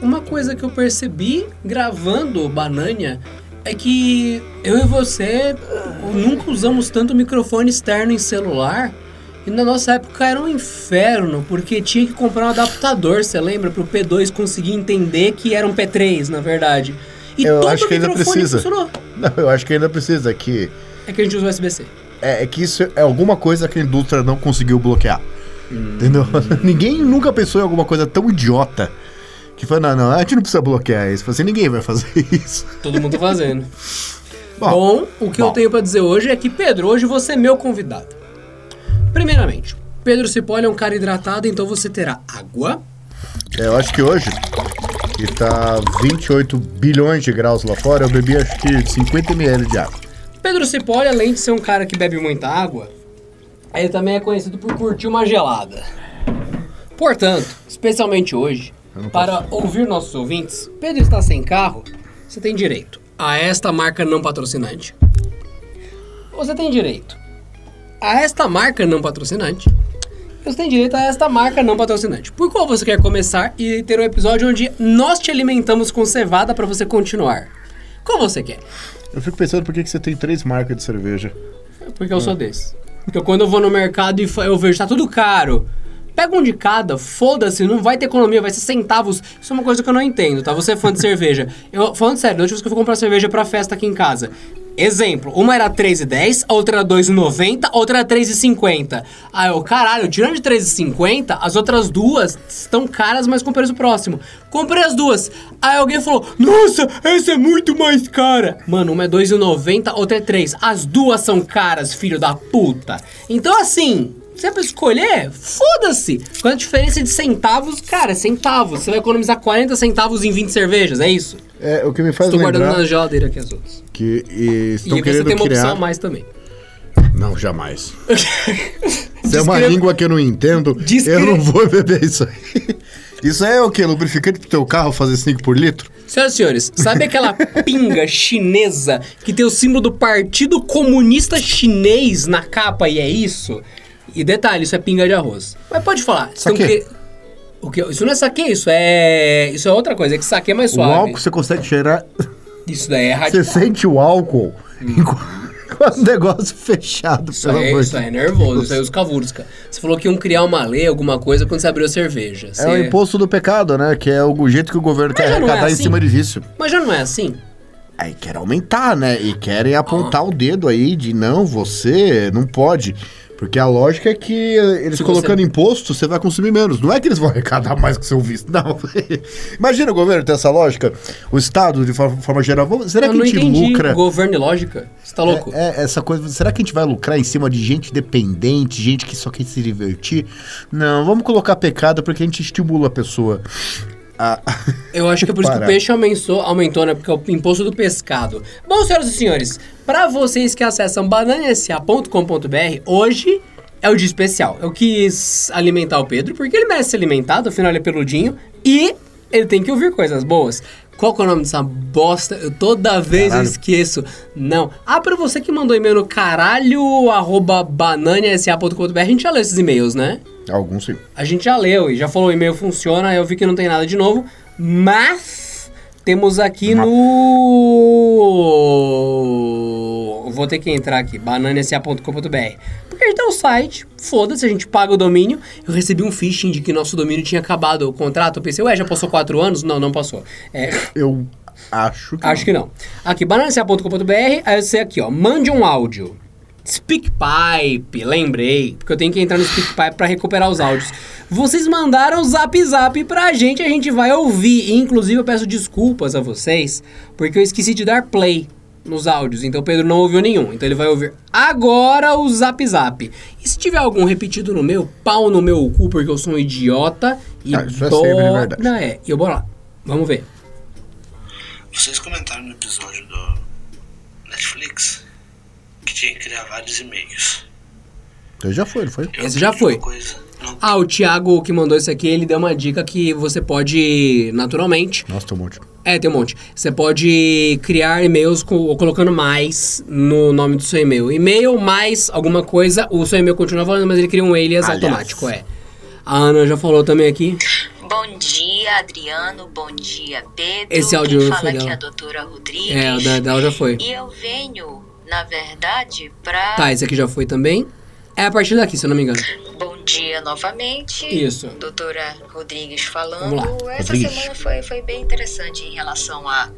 uma coisa que eu percebi gravando o Banânia é que eu e você nunca usamos tanto microfone externo em celular. E na nossa época era um inferno, porque tinha que comprar um adaptador, você lembra? Pro P2 conseguir entender que era um P3, na verdade. E Eu acho que ainda precisa. funcionou. Não, eu acho que ainda precisa, que É que a gente usa USB-C. é, é que isso é alguma coisa que a indústria não conseguiu bloquear. Entendeu? ninguém nunca pensou em alguma coisa tão idiota que foi, não, não, a gente não precisa bloquear isso. Assim, ninguém vai fazer isso. Todo mundo tá fazendo. Bom, Bom, o que eu bom. tenho pra dizer hoje é que, Pedro, hoje você é meu convidado. Primeiramente, Pedro Cipolli é um cara hidratado, então você terá água. É, eu acho que hoje, que tá 28 bilhões de graus lá fora, eu bebi acho que 50 ml de água. Pedro Cipolli, além de ser um cara que bebe muita água, ele também é conhecido por curtir uma gelada. Portanto, especialmente hoje, Eu para ouvir nossos ouvintes, Pedro está sem carro, você tem direito a esta marca não patrocinante. Você tem direito a esta marca não patrocinante. Você tem direito a esta marca não patrocinante. Por qual você quer começar e ter um episódio onde nós te alimentamos com cevada para você continuar? Qual você quer? Eu fico pensando por que, você tem três marcas de cerveja. Porque eu sou desse. Porque quando eu vou no mercado e eu vejo tá tudo caro, pega um de cada, foda-se, não vai ter economia, vai ser centavos. Isso é uma coisa que eu não entendo, tá? Você é fã de cerveja. Eu, falando sério, da última vez que eu fui comprar cerveja pra festa aqui em casa. Exemplo, uma era 3,10, a outra era 2,90, a outra era 3,50. Aí eu, caralho, tirando de 3,50, as outras duas estão caras, mas com preço próximo. Comprei as duas. Aí alguém falou, nossa, essa é muito mais cara. Mano, uma é 2,90, outra é 3. As duas são caras, filho da puta. Então assim, se é pra escolher, foda-se. Com a diferença de centavos, cara, é centavos. Você vai economizar 40 centavos em 20 cervejas, é isso? É, o que me faz Estou guardando lembrar na geladeira aqui as outras. que e, estão e você querendo tem uma criar... opção a mais também. Não, jamais. Se é uma língua que eu não entendo, Descreva- eu não vou beber isso aí. Isso é o quê? Lubrificante pro teu carro fazer 5 por litro? Senhoras e senhores, sabe aquela pinga chinesa que tem o símbolo do Partido Comunista Chinês na capa e é isso? E detalhe, isso é pinga de arroz. Mas pode falar. vocês estão Saquê. que- O que? Isso não é saque, isso é. Isso é outra coisa, é que saque é mais O suave. álcool você consegue cheirar. Isso daí é Você radical. sente o álcool com o negócio fechado, Isso pelo aí, amor isso aí é nervoso, isso aí é os cavurska. Você falou que iam criar uma lei, alguma coisa, quando você abriu a cerveja. É o Você- imposto do pecado, né? Que é o jeito que o governo quer já não é arrecadar em assim? cima de vício. Mas já não é assim? Aí quer aumentar, né? E querem apontar o dedo aí de não, você não pode. Porque a lógica é que eles Se colocando você- imposto, você vai consumir menos. Não é que eles vão arrecadar mais o seu visto. Não. Imagina o governo ter essa lógica. O Estado, de forma, forma geral. Será Eu que a gente entendi. lucra? Governo e lógica? Você tá louco? É, é, essa coisa. Será que a gente vai lucrar em cima de gente dependente, gente que só quer se divertir? Não, vamos colocar pecado porque a gente estimula a pessoa. A- Eu acho que é por isso que o peixe aumentou, aumentou, né? Porque é o imposto do pescado. Bom, senhoras e senhores, para vocês que acessam bananasa.com.br, hoje é o dia especial. Eu quis alimentar o Pedro, porque ele merece ser alimentado, afinal ele é peludinho, e ele tem que ouvir coisas boas. Qual é o nome dessa bosta? Eu toda vez eu Caralho. esqueço. Não. Ah, pra você que mandou e-mail no caralho, arroba bananasa.com.br, a gente já leu esses e-mails, né? Alguns sim. A gente já leu e já falou o e-mail funciona, eu vi que não tem nada de novo, mas temos aqui no vou ter que entrar aqui, bananasa.com.br. Porque a gente tem um site, foda-se, a gente paga o domínio. Eu recebi um phishing de que nosso domínio tinha acabado o contrato. Eu pensei, ué, já passou quatro anos? Não, não passou. É, Eu acho que. Acho que não. Aqui, bananacea.com.br, aí você aqui, ó, mande um áudio. SpeakPipe, lembrei, porque eu tenho que entrar no SpeakPipe pra recuperar os áudios. Vocês mandaram o zap zap pra gente, a gente vai ouvir. E, inclusive, eu peço desculpas a vocês, porque eu esqueci de dar play nos áudios, então o Pedro não ouviu nenhum. Então ele vai ouvir agora o zap zap. E se tiver algum repetido no meu, pau no meu cu, porque eu sou um idiota. E Ah, isso é sempre de verdade. Não, é. E eu bora lá. Vamos ver. Vocês comentaram no episódio do Netflix tinha que criar vários e-mails. Então já foi, não foi? Eu Esse já foi. Ah, o Thiago que mandou isso aqui, ele deu uma dica que você pode, naturalmente, Nossa, tem um monte. é, tem um monte. Você pode criar e-mails com, colocando mais no nome do seu e-mail. E-mail mais alguma coisa, o seu e-mail continua falando, mas ele cria um alias Aliás. automático, é. A Ana já falou também aqui. Bom dia, Adriano. Bom dia, Pedro. Esse áudio Quem fala foi aqui é a doutora Rodrigues. É, o da- dela já foi. E eu venho, na verdade, pra... Tá, esse aqui já foi também. É a partir daqui, se eu não me engano. Bom dia novamente. Isso. Doutora Rodrigues falando. Vamos Essa Rodrigues. semana foi, foi bem interessante em relação a, a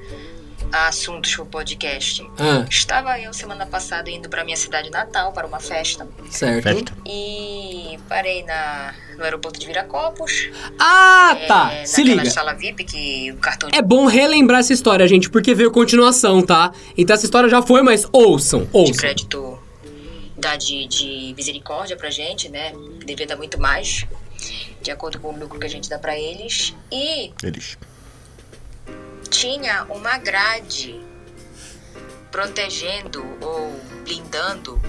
assuntos pro podcast. Ah, Estava eu semana passada indo para minha cidade natal para uma festa certo. Festa. e parei na, no aeroporto de Viracopos. Ah, tá. é, Se naquela liga. sala VIP que o cartão de É bom relembrar essa história, gente, porque veio continuação, tá? Então essa história já foi, mas ouçam, de ouçam. crédito dá de, de misericórdia pra gente, né? Devia dar muito mais, de acordo com o lucro que a gente dá pra eles. E Eles. Tinha uma grade protegendo ou blindando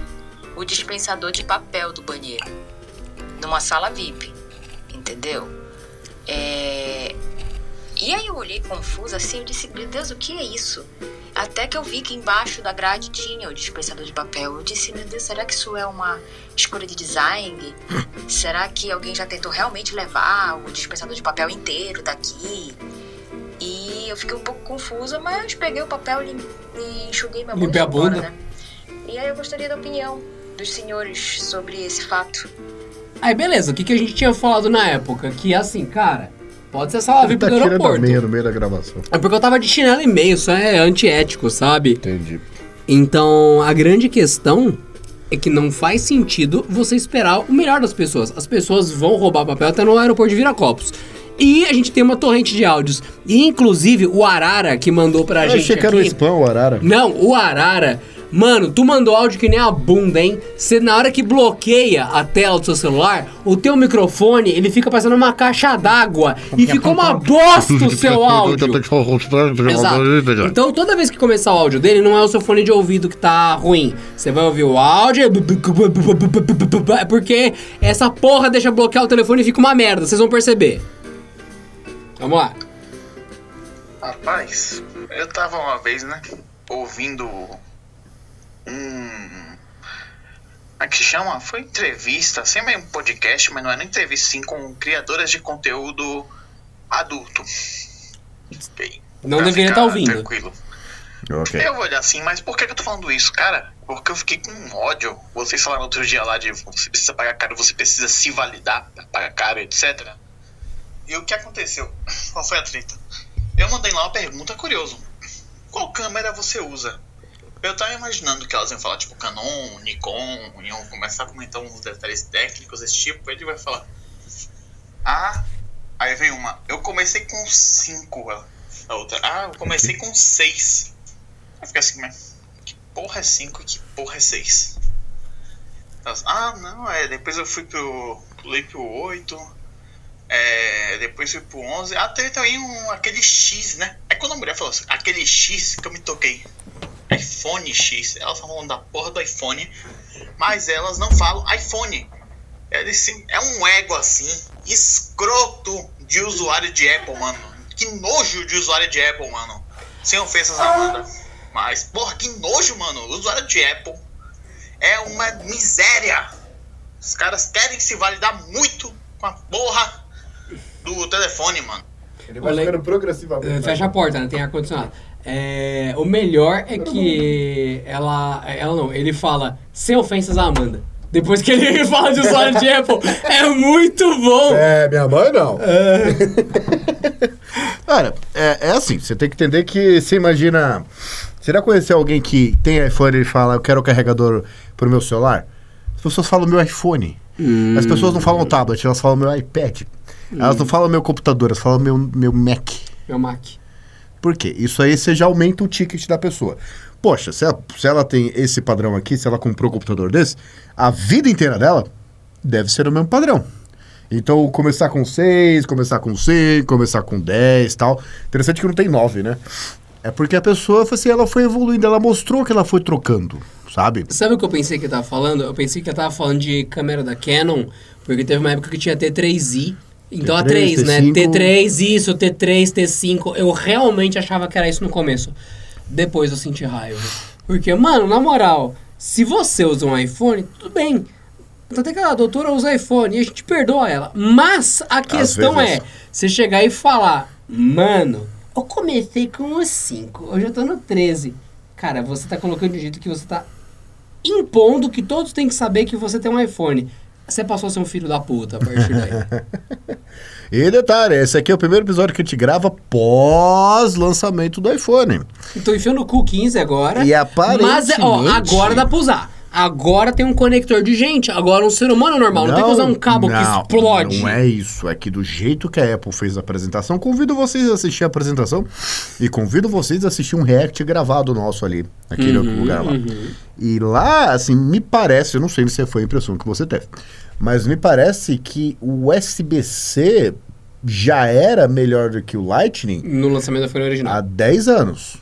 o dispensador de papel do banheiro numa sala VIP, entendeu? É... E aí eu olhei confusa assim, eu disse, meu Deus, o que é isso? Até que eu vi que embaixo da grade tinha o dispensador de papel. Eu disse, meu Deus, será que isso é uma escolha de design? será que alguém já tentou realmente levar o dispensador de papel inteiro daqui? Eu fiquei um pouco confusa, mas peguei o papel e e enxuguei minha bunda. Limpei a e bunda. Né? E aí eu gostaria da opinião dos senhores sobre esse fato. Aí, beleza, o que, que a gente tinha falado na época? Que assim, cara, pode ser sala VIP tá a aeroporto. meia no meio da gravação. É porque eu tava de chinelo e meio, isso é antiético, sabe? Entendi. Então, a grande questão é que não faz sentido você esperar o melhor das pessoas. As pessoas vão roubar papel até no aeroporto de Viracopos. E a gente tem uma torrente de áudios. E, inclusive, o Arara que mandou pra Eu gente achei que era o spam, o Arara. Não, o Arara... Mano, tu mandou áudio que nem a bunda, hein? Você, na hora que bloqueia a tela do seu celular, o teu microfone, ele fica parecendo uma caixa d'água. E ficou uma bosta o seu áudio. Exato. Então, toda vez que começar o áudio dele, não é o seu fone de ouvido que tá ruim. Você vai ouvir o áudio. É porque essa porra deixa bloquear o telefone e fica uma merda. Vocês vão perceber. Vamos lá. Rapaz, eu tava uma vez, né, ouvindo um. Como é que se chama? Foi entrevista, assim, meio um podcast, mas não era entrevista, sim, com criadoras de conteúdo adulto. Ok. Não Pra deveria estar ouvindo. Tranquilo. Ok. Eu vou olhar assim, mas por que, que eu tô falando isso, cara? Porque eu fiquei com ódio. Vocês falaram outro dia lá de você precisa pagar caro, você precisa se validar pra pagar caro, etc. E o que aconteceu? Qual foi a treta? Eu mandei lá uma pergunta curiosa. Qual câmera você usa? Eu tava imaginando que elas iam falar tipo Canon, Nikon, iam começar a comentar uns detalhes técnicos desse tipo. Ele vai falar. Ah, aí vem uma. Eu comecei com 5. A outra. Ah, eu comecei com 6. Aí fica assim, mas que porra é 5 e que porra é 6? Ah, não, é. Depois eu fui pro. Pulei pro 8. É, depois fui pro 11. Ah, teve também um, aquele X, né? Aí quando a mulher falou assim, aquele X que eu me toquei. iPhone X. Elas falam da porra do iPhone. Mas elas não falam iPhone. É, desse- é um ego assim, escroto de usuário de Apple, mano. Que nojo de usuário de Apple, mano. Sem ofensas, Amanda. Mas, porra, que nojo, mano. Usuário de Apple é uma miséria. Os caras querem se validar muito com a porra do telefone, mano. Ele vai ficando progressivamente. Fecha a porta, né? Tem ar-condicionado. É, o melhor é que ela. Ela não, ele fala sem ofensas à Amanda. Depois que ele fala de usuário de Apple. É muito bom! É, minha mãe não. Cara, é, é assim, você tem que entender que você imagina. Você já conheceu alguém que tem iPhone e fala, eu quero o carregador pro meu celular? As pessoas falam meu iPhone. As pessoas não falam tablet, elas falam meu iPad. Elas não falam meu computador, elas falam meu, meu Mac. Meu Mac. Por quê? Isso aí você já aumenta o ticket da pessoa. Poxa, se ela, se ela tem esse padrão aqui, se ela comprou um computador desse, a vida inteira dela deve ser o mesmo padrão. Então, começar com 6, começar com 5, começar com 10 tal. Interessante que não tem 9, né? É porque a pessoa, assim, ela foi evoluindo, ela mostrou que ela foi trocando, sabe? Sabe o que eu pensei que eu tava falando? Eu pensei que eu tava falando de câmera da Canon, porque teve uma época que tinha T3i. Então a T3, 3, né? T5. T3, isso, T3, T5. Eu realmente achava que era isso no começo. Depois eu senti raiva. Porque, mano, na moral, se você usa um iPhone, tudo bem. Tem que a doutora usa iPhone e a gente perdoa ela. Mas a questão vezes. é, você chegar e falar, mano, eu comecei com os 5, hoje eu tô no 13. Cara, você tá colocando de jeito que você tá impondo que todos têm que saber que você tem um iPhone. Você passou a ser um filho da puta a partir daí. E detalhe, esse aqui é o primeiro episódio que a gente grava pós-lançamento do iPhone. então enfia no cu 15 agora. E Mas, é, ó, aparentemente- agora dá pra usar. Agora tem um conector de gente. Agora um ser humano normal. Não, tem que usar um cabo que não, explode. Não é isso. É que do jeito que a Apple fez a apresentação, convido vocês a assistir a apresentação e convido vocês a assistir um react gravado nosso ali, naquele Uhum, outro lugar lá. E lá, assim, me parece, eu não sei se foi a impressão que você teve, mas me parece que o USB-C já era melhor do que o Lightning No lançamento da iPhone original. há 10 anos.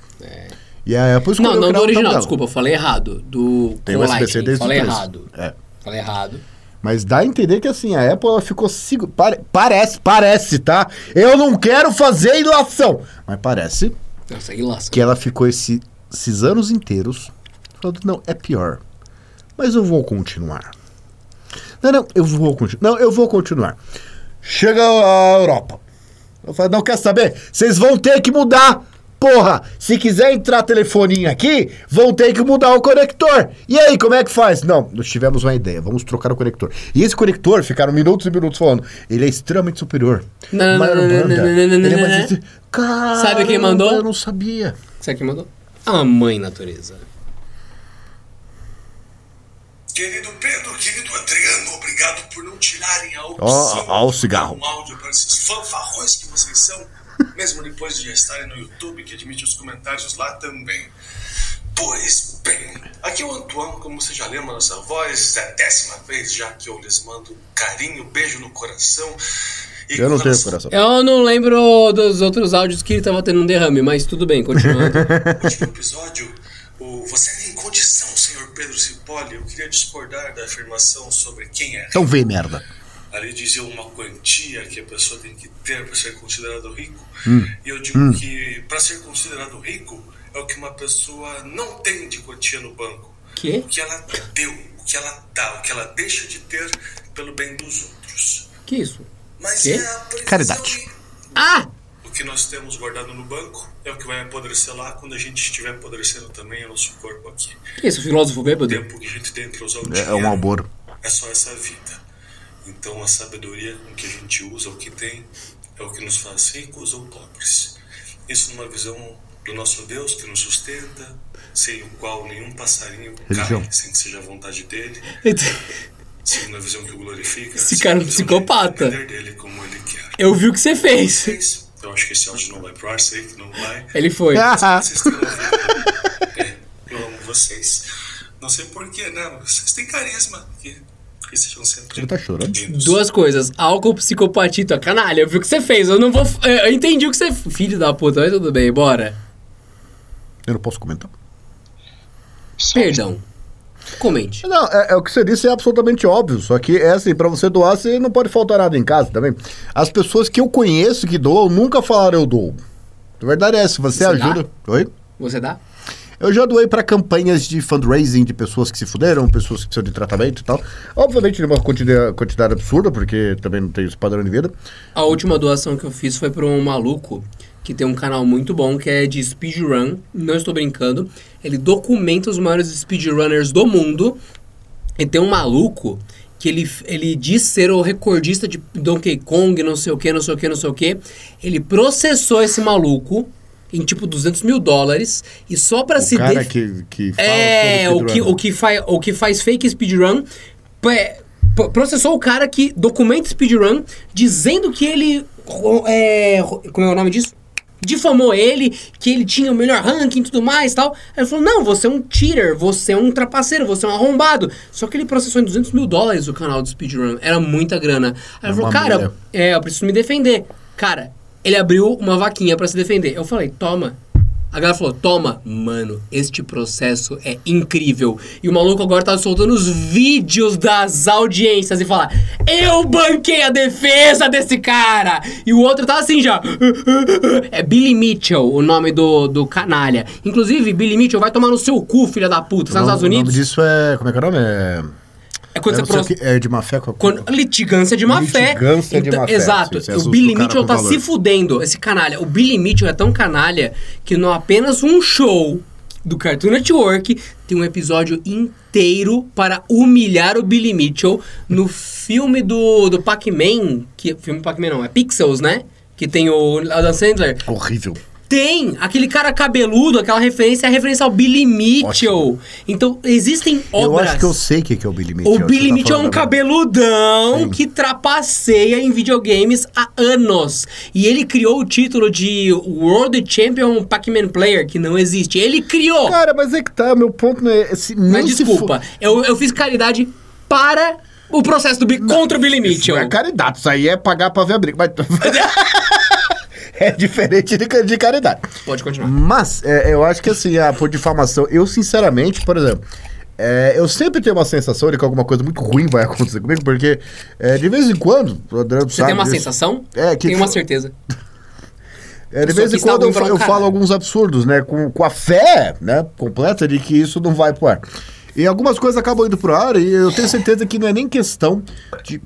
E a Apple escolheu Não, não do original, tabela. desculpa, eu falei errado. Do Tem com USB-C desde o Falei 13. errado. É. Falei errado. Mas dá a entender que assim, a Apple ela ficou segu... pare- Parece, parece, tá? Eu não quero fazer ilação. Mas parece Nossa, lasca. que ela ficou esse- esses anos inteiros falando, não, é pior. Mas eu vou continuar. Não, não, eu vou continuar. Não, eu vou continuar. Chega a Europa. Eu falo, não quer saber? Vocês vão ter que mudar. Porra, se quiser entrar telefoninho aqui, vão ter que mudar o conector. E aí, como é que faz? Não, nós tivemos uma ideia, vamos trocar o conector. E esse conector, ficaram minutos e minutos falando, ele é extremamente superior. Não, não, Maior não, não, banda, não, não, não, ele é não. Caramba, Sabe quem mandou? Eu não sabia. Você aqui mandou? A mãe natureza. Querido Pedro, querido Adriano, obrigado por não tirarem a opção Ó, ó o cigarro. um áudio para esses fanfarrões que vocês são, mesmo depois de já estarem no YouTube, que admite os comentários lá também. Pois bem, aqui é o Antoine, como você já lembra nossa voz, é a décima vez já que eu lhes mando um carinho, beijo no coração. E Eu não tenho coração. Eu não lembro dos outros áudios que ele tava tendo um derrame, mas tudo bem, continuando. No último episódio, o Você tem condição, senhor Pedro Cipolli. Eu queria discordar da afirmação sobre quem é Então vê merda. Ali dizia uma quantia que a pessoa tem que ter para ser considerado rico. Hum. E eu digo que para ser considerado rico é o que uma pessoa não tem de quantia no banco. que? O que ela deu, o que ela dá, o que ela deixa de ter pelo bem dos outros. Que isso? Mas Quê? é a Caridade. Ah! O que nós temos guardado no banco é o que vai apodrecer lá quando a gente estiver apodrecendo também o nosso corpo aqui. Que isso, filósofo O bêbado? tempo que a gente tem para usar o É, dinheiro é um alboro. é só essa vida. Então a sabedoria com que a gente usa o que tem é o que nos faz ricos ou pobres. Isso numa visão do nosso Deus que nos sustenta, sem o qual nenhum passarinho Religião. cai sem que seja a vontade dele, segundo a visão que o glorifica. Esse cara é um psicopata. de depender dele como ele quer. Eu vi o que você fez. Vocês, eu acho que esse áudio não vai pro ar, sei que não vai. Ele foi. Vocês ouvido. É, eu amo vocês. Não sei porquê, não. Vocês têm carisma. Que, sejam sempre. Ele tá chorando? Duas coisas. Álcool, psicopatito. Canalha, eu vi o que você fez. Eu não vou. Eu entendi o que você. Filho da puta, mas tudo bem, bora. Eu não posso comentar. Perdão. Comente. Não, é, é o que você disse é absolutamente óbvio. Só que é assim, pra você doar, você não pode faltar nada em casa também. As pessoas que eu conheço que doam nunca falaram eu dou. A verdade é essa, você, Você ajuda. Oi? Você dá? Eu já doei pra campanhas de fundraising de pessoas que se fuderam, pessoas que precisam de tratamento e tal. Obviamente, de uma quantidade, quantidade absurda, porque também não tem esse padrão de vida. A última doação que eu fiz foi pra um maluco que tem um canal muito bom que é de speedrun. Não estou brincando. Ele documenta os maiores speedrunners do mundo. E tem um maluco que ele, ele diz ser o recordista de Donkey Kong, não sei o que, não sei o que, não sei o que. Ele processou esse maluco em tipo 200 mil dólares. E só pra O se cara def- que, que fala é, o que, o, que faz, o que faz fake speedrun processou o cara que documenta speedrun dizendo que ele. É, como é o nome disso? Difamou ele, que ele tinha o melhor ranking e tudo mais e tal. Aí ele falou: Não, você é um cheater, você é um trapaceiro, você é um arrombado. Só que ele processou em 200 mil dólares o canal do speedrun. Era muita grana. Aí ele É falou: uma Cara, é, eu preciso me defender. Cara, ele abriu uma vaquinha pra se defender. Eu falei: Toma. A galera falou: Toma, mano, este processo é incrível. E o maluco agora tá soltando os vídeos das audiências e fala: Eu banquei a defesa desse cara. E o outro tá assim já. É Billy Mitchell, o nome do, do canalha. Inclusive, Billy Mitchell vai tomar no seu cu, filha da puta. Tá nos Estados Unidos? O nome disso é. Como é que é o nome? É. É quando Eu você não sei pro- o que- É de má fé com a Quando, litigância de má fé. Litigância de má fé. Exato. Você o Billy Mitchell tá valor. se fudendo, esse canalha. O Billy Mitchell é tão canalha que não apenas um show do Cartoon Network tem um episódio inteiro para humilhar o Billy Mitchell no filme do, do Pac-Man. Que, filme Pac-Man não, é Pixels, né? Que tem o Adam Sandler. Horrível. Tem! Aquele cara cabeludo, aquela referência é a referência ao Billy Mitchell. Então, existem Eu obras. acho que eu sei o que é o Billy Mitchell. O Billy tá Mitchell é um agora. cabeludão Sim. que trapaceia em videogames há anos. E ele criou o título de World Champion Pac-Man Player, que não existe. Ele criou! Cara, mas é que tá, meu ponto não é... Mas desculpa, for- eu, eu fiz caridade para o processo do contra o Billy Isso Mitchell. não é caridade, isso aí é pagar pra ver a briga. Mas... é diferente de, de caridade. Pode continuar. Mas, é, eu acho que assim, a, por difamação, eu sinceramente, por exemplo, é, eu sempre tenho uma sensação de que alguma coisa muito ruim vai acontecer comigo, porque é, de vez em quando, Adriano Você tem uma disso, sensação? É, que- Tenho uma certeza. É, de vez em quando eu, eu falo alguns absurdos, né? Com, com a fé, né? Completa de que isso não vai pro ar. E algumas coisas acabam indo pro ar e eu tenho certeza que não é nem questão de.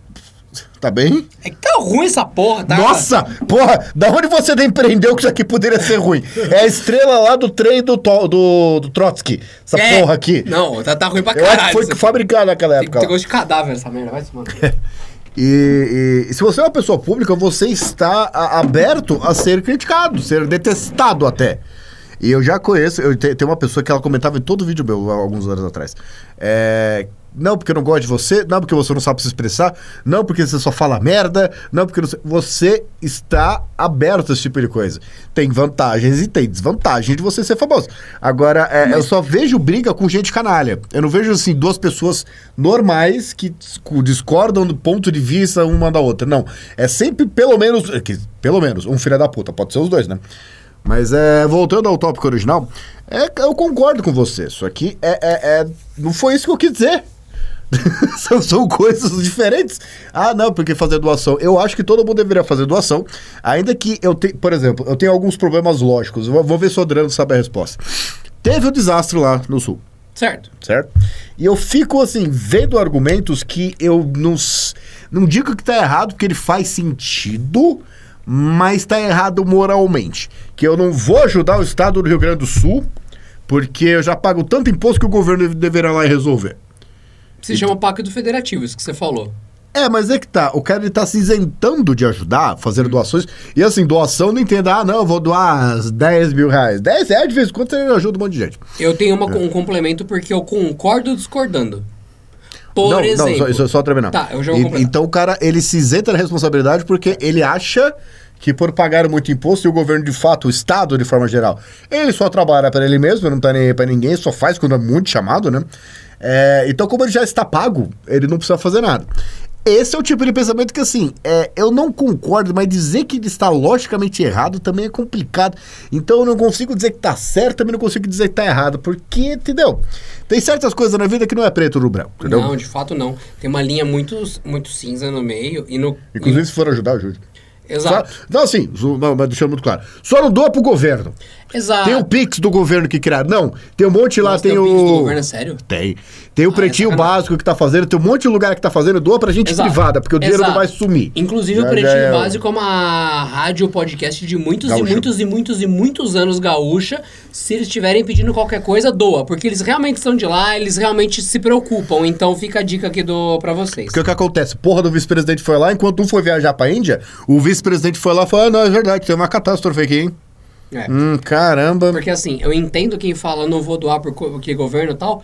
Tá bem? É que tá ruim essa porra, tá? Nossa! Porra! Da onde você empreendeu que isso aqui poderia ser ruim? É a estrela lá do trem do, to- do, do Trotsky. Essa É. porra aqui. Não, tá, tá ruim pra Eu caralho. acho que foi fabricado naquela Tem, época. tem lá. gosto de cadáver essa merda, vai se manter. E, e se você é uma pessoa pública, você está a- aberto a ser criticado, ser detestado até. E eu já conheço, eu te- tem uma pessoa que ela comentava em todo vídeo meu, alguns anos atrás. É, não porque eu não gosto de você, não porque você não sabe se expressar, não porque você só fala merda, não porque não você está aberto a esse tipo de coisa. Tem vantagens e tem desvantagens de você ser famoso. Agora, é, eu só vejo briga com gente canalha. Eu não vejo, assim, duas pessoas normais que discordam do ponto de vista uma da outra. Não. É sempre pelo menos, é pelo menos, um filho da puta. Pode ser os dois, né? Mas é, voltando ao tópico original, é, eu concordo com você. Isso aqui é, é- é- não foi isso que eu quis dizer. são, são coisas diferentes. Ah, não, porque fazer doação. Eu acho que todo mundo deveria fazer doação. Ainda que eu tenha, por exemplo, eu tenho alguns problemas lógicos. Vou, vou ver se o Adriano sabe a resposta. Teve o desastre lá no sul certo. certo? E eu fico assim, vendo argumentos que eu não, não digo que tá errado, porque ele faz sentido, mas tá errado moralmente. Que eu não vou ajudar o estado do Rio Grande do Sul, porque eu já pago tanto imposto que o governo deverá lá resolver. Se chama Pacto Federativo, isso que você falou. É, mas é que tá. O cara ele tá se isentando de ajudar, fazendo doações. E assim, doação não entenda, ah, não, eu vou doar 10 mil reais. 10 reais de vez em quando você ajuda um monte de gente. Eu tenho uma- um complemento porque eu concordo discordando. Por não, exemplo. não, só, isso é só terminar. Tá, eu já vou E-. Então o cara, ele se isenta da responsabilidade porque ele acha que por pagar muito imposto e o governo de fato, o Estado de forma geral, ele só trabalha para ele mesmo, não tá nem aí pra ninguém, só faz quando é muito chamado, né? É, então como ele já está pago, ele não precisa fazer nada. Esse é o tipo de pensamento que, assim, é, eu não concordo, mas dizer que ele está logicamente errado também é complicado. Então eu não consigo dizer que tá certo, também não consigo dizer que tá errado, porque, entendeu? Tem certas coisas na vida que não é preto no branco, entendeu? Não, de fato não. Tem uma linha muito, muito cinza no meio e no. Inclusive, se for ajudar, ajude. Exato. Só- não, assim, não, mas deixando muito claro. Só não doa pro governo. Exato. Tem o Pix do governo que criaram. Não, tem um monte lá, Nossa, tem, tem o. o Pix do governo, é sério? Tem. Tem o Ah, pretinho é básico que tá fazendo, tem um monte de lugar que tá fazendo, doa pra gente Exato. privada, porque o dinheiro Exato. não vai sumir. Inclusive, Já- o Pretinho já é- Básico é uma rádio podcast de muitos Gaúcha. e muitos e muitos e muitos anos gaúcha. Se eles estiverem pedindo qualquer coisa, doa. Porque eles realmente estão de lá, eles realmente se preocupam. Então fica a dica aqui do, pra vocês. Porque o que acontece? Porra do vice-presidente foi lá, enquanto um foi viajar pra Índia, o vice-presidente foi lá e falou: ah, não, é verdade, tem uma catástrofe aqui, hein? É. Hum, caramba. Porque assim, eu entendo quem fala não vou doar porque governo e tal.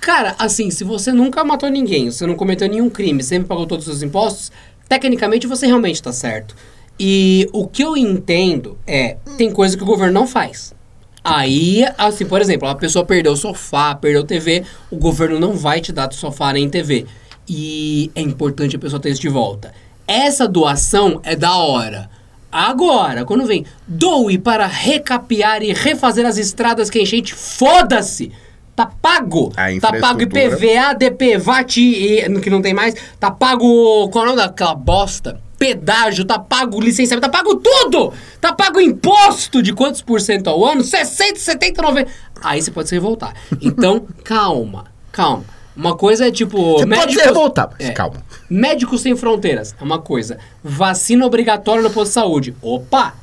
Cara, assim, se você nunca matou ninguém, você não cometeu nenhum crime, sempre pagou todos os seus impostos, tecnicamente você realmente tá certo. E o que eu entendo é, tem coisa que o governo não faz. Aí, assim, por exemplo, a pessoa perdeu o sofá, perdeu TV, o governo não vai te dar sofá nem TV. E é importante a pessoa ter isso de volta. Essa doação é da hora. Agora, quando vem doe para recapear e refazer as estradas que a enchente, foda-se! Tá pago! Tá pago. IPVA, DP, VAT, e, que não tem mais. Tá pago. Qual é o nome daquela bosta? Pedágio, tá pago licenciamento, tá pago tudo! Tá pago imposto de quantos por cento ao ano? 60, 70, 90. Aí você pode se revoltar. Então, calma, calma. Uma coisa é tipo. Você pode médicos- se revoltar, mas É. calma. Médicos Sem Fronteiras é uma coisa. Vacina obrigatória no posto de saúde. Opa!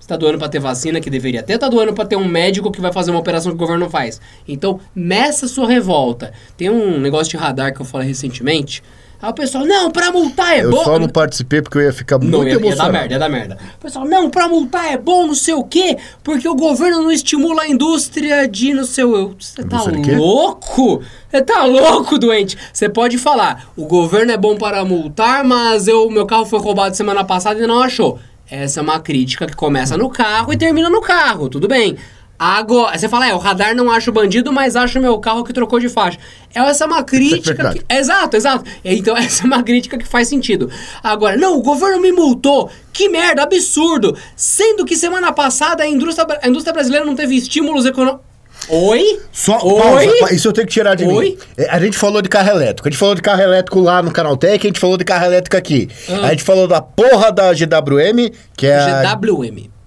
Você tá doando pra ter vacina que deveria ter, tá doando pra ter um médico que vai fazer uma operação que o governo não faz. Então, meça sua revolta. Tem um negócio de radar que eu falei recentemente. Aí o pessoal, não, pra multar é Eu bom. só não participei porque eu ia ficar Não, muito ia, ia dar emocionado. merda, ia dar merda. O pessoal, não, pra multar é bom, não sei o quê, porque o governo não estimula a indústria de não sei o... Você tá louco? Você tá louco, doente? Você pode falar, o governo é bom para multar, mas eu, meu carro foi roubado semana passada e não achou. Essa é uma crítica que começa no carro e termina no carro, tudo bem. Agora, você fala, é, o radar não acha o bandido, mas acha o meu carro que trocou de faixa. Essa é uma crítica verdade. que, Exato, exato. Então, essa é uma crítica que faz sentido. Agora, não, o governo me multou. Que merda, absurdo. Sendo que semana passada a indústria, a indústria brasileira não teve estímulos econômicos. Oi? Só, Oi? pausa, pa- isso eu tenho que tirar de Oi? mim. É, A gente falou de carro elétrico. A gente falou de carro elétrico lá no Canaltech, a gente falou de carro elétrico aqui. Ah. A gente falou da porra da GWM, que é a...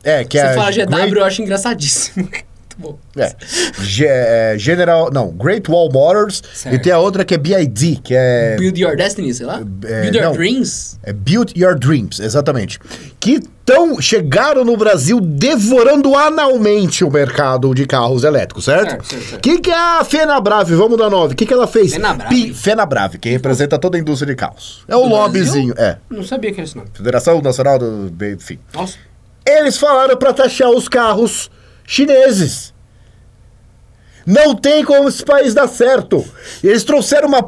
É, que Você é a fala GW, Great- eu acho engraçadíssimo. Muito bom. É. Ge- é, General... Não, Great Wall Motors. Certo. E tem a outra que é BID, que é... Build Your Destiny, sei lá. É, Build Your não. Dreams. É Build Your Dreams, exatamente. Que tão, chegaram no Brasil devorando analmente o mercado de carros elétricos, certo? O que, que a Fenabrave, vamos dar nove, o que, que ela fez? Fenabrave? Pi- Fenabrave, que representa toda a indústria de carros. É o Do lobbyzinho, Brasil? é. Não sabia que era isso, não. Federação Nacional do... Enfim. Nossa. Eles falaram pra taxar os carros chineses. Não tem como esse país dar certo. Eles trouxeram uma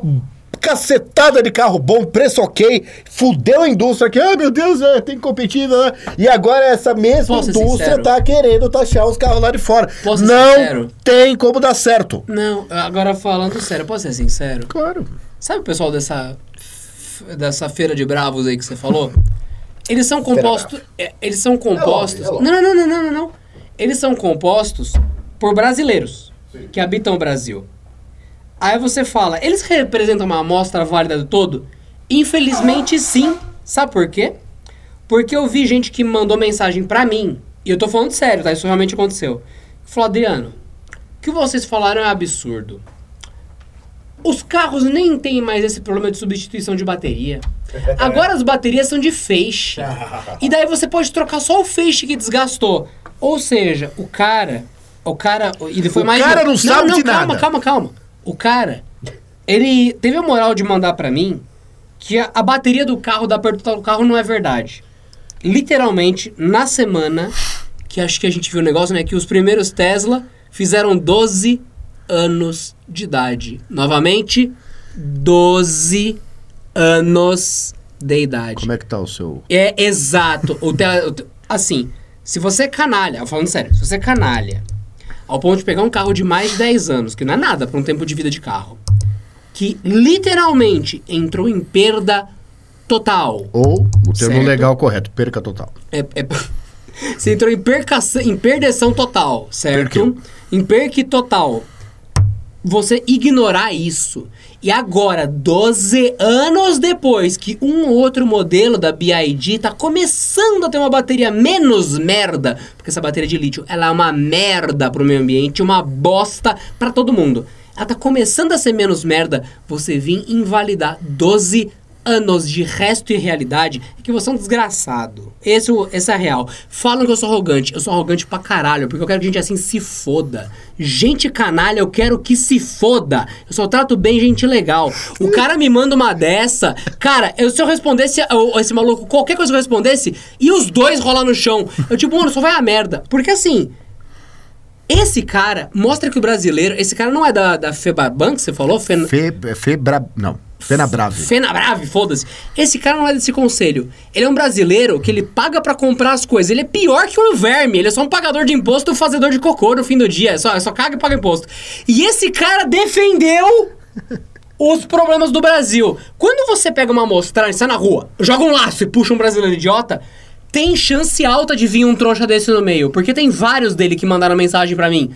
cacetada de carro bom, preço ok, fudeu a indústria que, ah, meu Deus, é, tem que competir, né? e agora essa mesma Posso indústria tá querendo taxar os carros lá de fora. Posso Não tem como dar certo. Não, agora falando sério, posso ser sincero? Claro. Sabe o pessoal dessa, dessa feira de bravos aí que você falou? Eles são compostos. é, eles são compostos. é não, não, não, não, não, não. Eles são compostos por brasileiros que habitam o Brasil. Aí você fala, eles representam uma amostra válida do todo? Infelizmente sim. Sabe por quê? Porque eu vi gente que mandou mensagem pra mim, e eu tô falando sério, tá? Isso realmente aconteceu. Falou, Adriano, o que vocês falaram é absurdo. Os carros nem têm mais esse problema de substituição de bateria. Agora as baterias são de feixe. E daí você pode trocar só o feixe que desgastou. Ou seja, o cara. O cara. Ele foi O mais. cara não sabe não, de calma, nada. Calma, calma. O cara. Ele teve a moral de mandar pra mim que a, a bateria do carro, da total do carro, não é verdade. Literalmente, na semana que acho que a gente viu o negócio, né? Que os primeiros Tesla fizeram 12 anos de idade. Novamente, 12 anos de idade. Como é que tá o seu... É exato. O te- assim, se você é canalha, falando sério, se você é canalha, ao ponto de pegar um carro de mais de 10 anos, que não é nada para um tempo de vida de carro, que literalmente entrou em perda total. Ou, o termo Certo. legal correto, perca total. É, é- você entrou em, percação, em perdeção total, certo? Em perque total. Você ignorar isso. E agora, 12 anos depois que um outro modelo da BID tá começando a ter uma bateria menos merda, porque essa bateria de lítio, ela é uma merda pro meio ambiente, uma bosta pra todo mundo. Ela tá começando a ser menos merda, você vir invalidar 12 anos de resto e realidade é que você é um desgraçado. Esse, essa é real. Falam que eu sou arrogante. Eu sou arrogante pra caralho, porque eu quero que gente assim se foda. Gente canalha, eu quero que se foda. Eu só trato bem gente legal. O cara me manda uma dessa. Cara, eu, se eu respondesse, eu- esse maluco, qualquer coisa que eu respondesse, e os dois rolar no chão. Eu, tipo, mano, só vai a merda. Porque assim. Esse cara mostra que o brasileiro. Esse cara não é da, da Febaban que você falou? Fen... Fe, Febra... Não, Fenabrave. Fenabrave, foda-se. Esse cara não é desse conselho. Ele é um brasileiro que ele paga pra comprar as coisas. Ele é pior que um verme. Ele é só um pagador de imposto e um fazedor de cocô no fim do dia. É só, é só caga e paga imposto. E esse cara defendeu os problemas do Brasil. Quando você pega uma amostragem, sai na rua, joga um laço e puxa um brasileiro idiota, tem chance alta de vir um trouxa desse no meio. Porque tem vários dele que mandaram mensagem pra mim.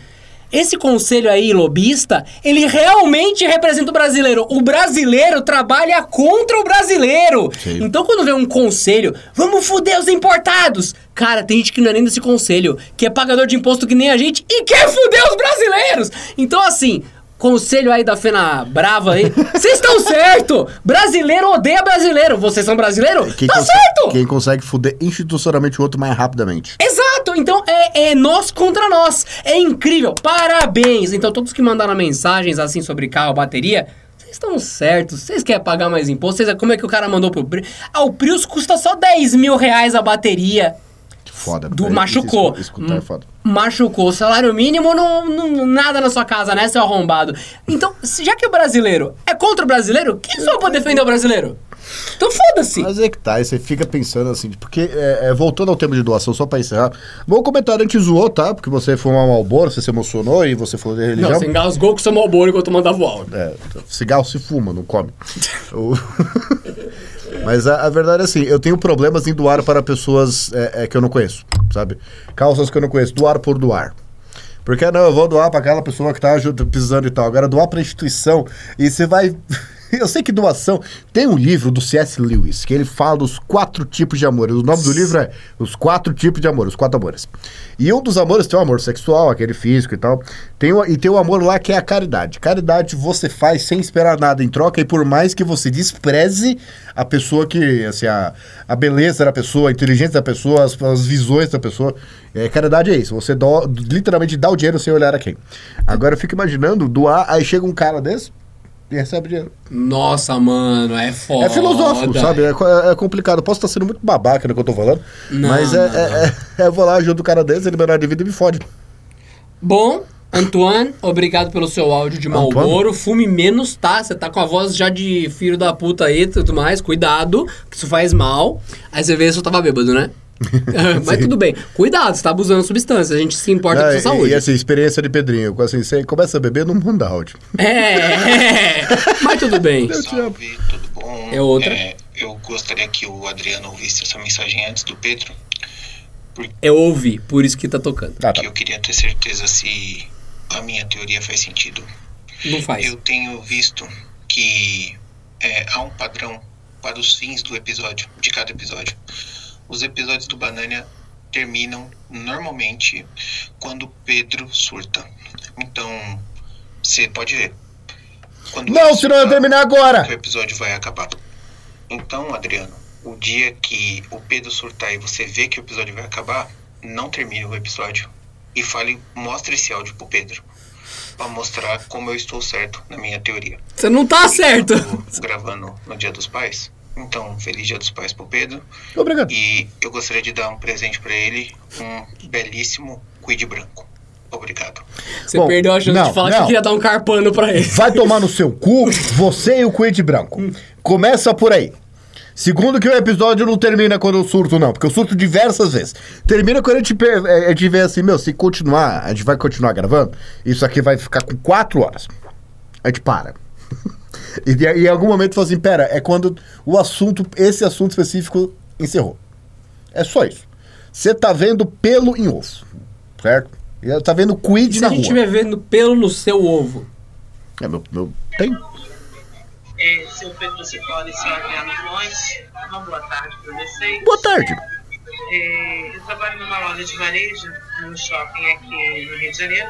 Esse conselho aí, lobista, ele realmente representa o brasileiro. O brasileiro trabalha contra o brasileiro. Sim. Então, quando vem um conselho, vamos foder os importados. Cara, tem gente que não é nem desse conselho, que é pagador de imposto que nem a gente e quer foder os brasileiros. Então, assim, conselho aí da Fena Brava aí. Vocês estão certo! Brasileiro odeia brasileiro. Vocês são brasileiro? Quem, tá certo! quem consegue fuder institucionalmente o outro mais rapidamente. Exato! Então é, é nós contra nós. É incrível. Parabéns! Então, todos que mandaram mensagens assim sobre carro, bateria. Vocês estão certos. Vocês querem pagar mais imposto? Vocês- como é que o cara mandou pro Prius? Ah, o Prius custa só 10 mil reais a bateria. Foda. Do machucou. Escutar é Hum. foda. Machucou. Salário mínimo, não, não- nada na sua casa, né, seu arrombado? Então, já que o brasileiro é contra o brasileiro, quem sou eu pra defender o brasileiro? Então foda-se. Mas é que tá, aí você fica pensando assim, porque, é, é, voltando ao tema de doação, só pra encerrar, bom comentário, a gente zoou, tá? Porque você fumou um Malboro, você se emocionou e você falou de religião. Não, você engasgou com o seu Malboro enquanto mandava o áudio. É, cigarro se fuma, não come. O- Mas a, a verdade é assim, eu tenho problemas em doar para pessoas é, é, que eu não conheço, sabe? Calças que eu não conheço, doar por doar. Porque não, eu vou doar para aquela pessoa que tá ajuda- precisando e tal. Agora, doar para instituição e você vai. Eu sei que doação. Tem um livro do C.S. Lewis que ele fala dos quatro tipos de amor. O nome do livro é Os Quatro Tipos de Amor, os quatro amores. E um dos amores tem o amor sexual, aquele físico e tal. Tem o, e tem o amor lá que é a caridade. Caridade você faz sem esperar nada em troca, e por mais que você despreze a pessoa que, assim, a, a beleza da pessoa, a inteligência da pessoa, as, as visões da pessoa. É, caridade é isso. Você dó, literalmente dá o dinheiro sem olhar a quem. Agora eu fico imaginando doar, aí chega um cara desse recebe dinheiro. Nossa, mano, é foda. É filosófico, sabe? É, co- é complicado. Posso estar sendo muito babaca no que eu tô falando, Não, mas é, não, é, é- é, eu vou lá, ajudo o cara desse, ele melhor de vida e me fode. Bom, Antoine, obrigado pelo seu áudio de? Malboro. Fume menos, tá? Você tá com a voz já de filho da puta aí e tudo mais. Cuidado, que isso faz mal. Aí você vê se eu tava bêbado, né? Mas tudo bem. Cuidado, você tá abusando de substância. A gente se importa com a sua e, saúde. e assim, experiência de Pedrinho. Assim, você começa a beber, não manda áudio. É, é, mas tudo bem. Salve, tudo bom? É outra. eu gostaria que o Adriano ouvisse essa mensagem antes do Pedro, Eu ouvi, por isso que tá tocando. Ah, tá. eu queria ter certeza se a minha teoria faz sentido. Não faz. Eu tenho visto que é, há um padrão para os fins do episódio, de cada episódio. Os episódios do Banania terminam normalmente quando o Pedro surta. Então, você pode ver. Quando Não, eu surtar, terminar agora! o episódio vai acabar. Então, Adriano, o dia que o Pedro surtar e você vê que o episódio vai acabar, não termine o episódio e fale, mostre esse áudio pro Pedro. Pra mostrar como eu estou certo na minha teoria. Você não tá certo. Tô gravando no Dia dos Pais. Então, feliz Dia dos Pais pro Pedro. Obrigado. E eu gostaria de dar um presente pra ele, um belíssimo quid branco. Obrigado. Você Bom, perdeu a chance não, de falar não. que queria dar um carpano pra ele. Vai tomar no seu cu, você e o Quid Branco. Começa por aí. Segundo que o episódio não termina quando eu surto, não. Porque eu surto diversas vezes. Termina quando a gente, a gente vê assim, meu, se continuar, a gente vai continuar gravando, isso aqui vai ficar com quatro horas. A gente para. E, de- e em algum momento fala assim, pera, é quando o assunto, esse assunto específico encerrou. É só isso. Você tá vendo pelo em ovo, certo? E tá vendo quid Se na a gente rua. estiver vendo pelo no seu ovo. É, meu, meu, tem? É, seu Pedro Cipoli e seu Adriano Flores, uma boa tarde para vocês. Boa tarde. É, eu trabalho numa loja de varejo, num shopping aqui no Rio de Janeiro,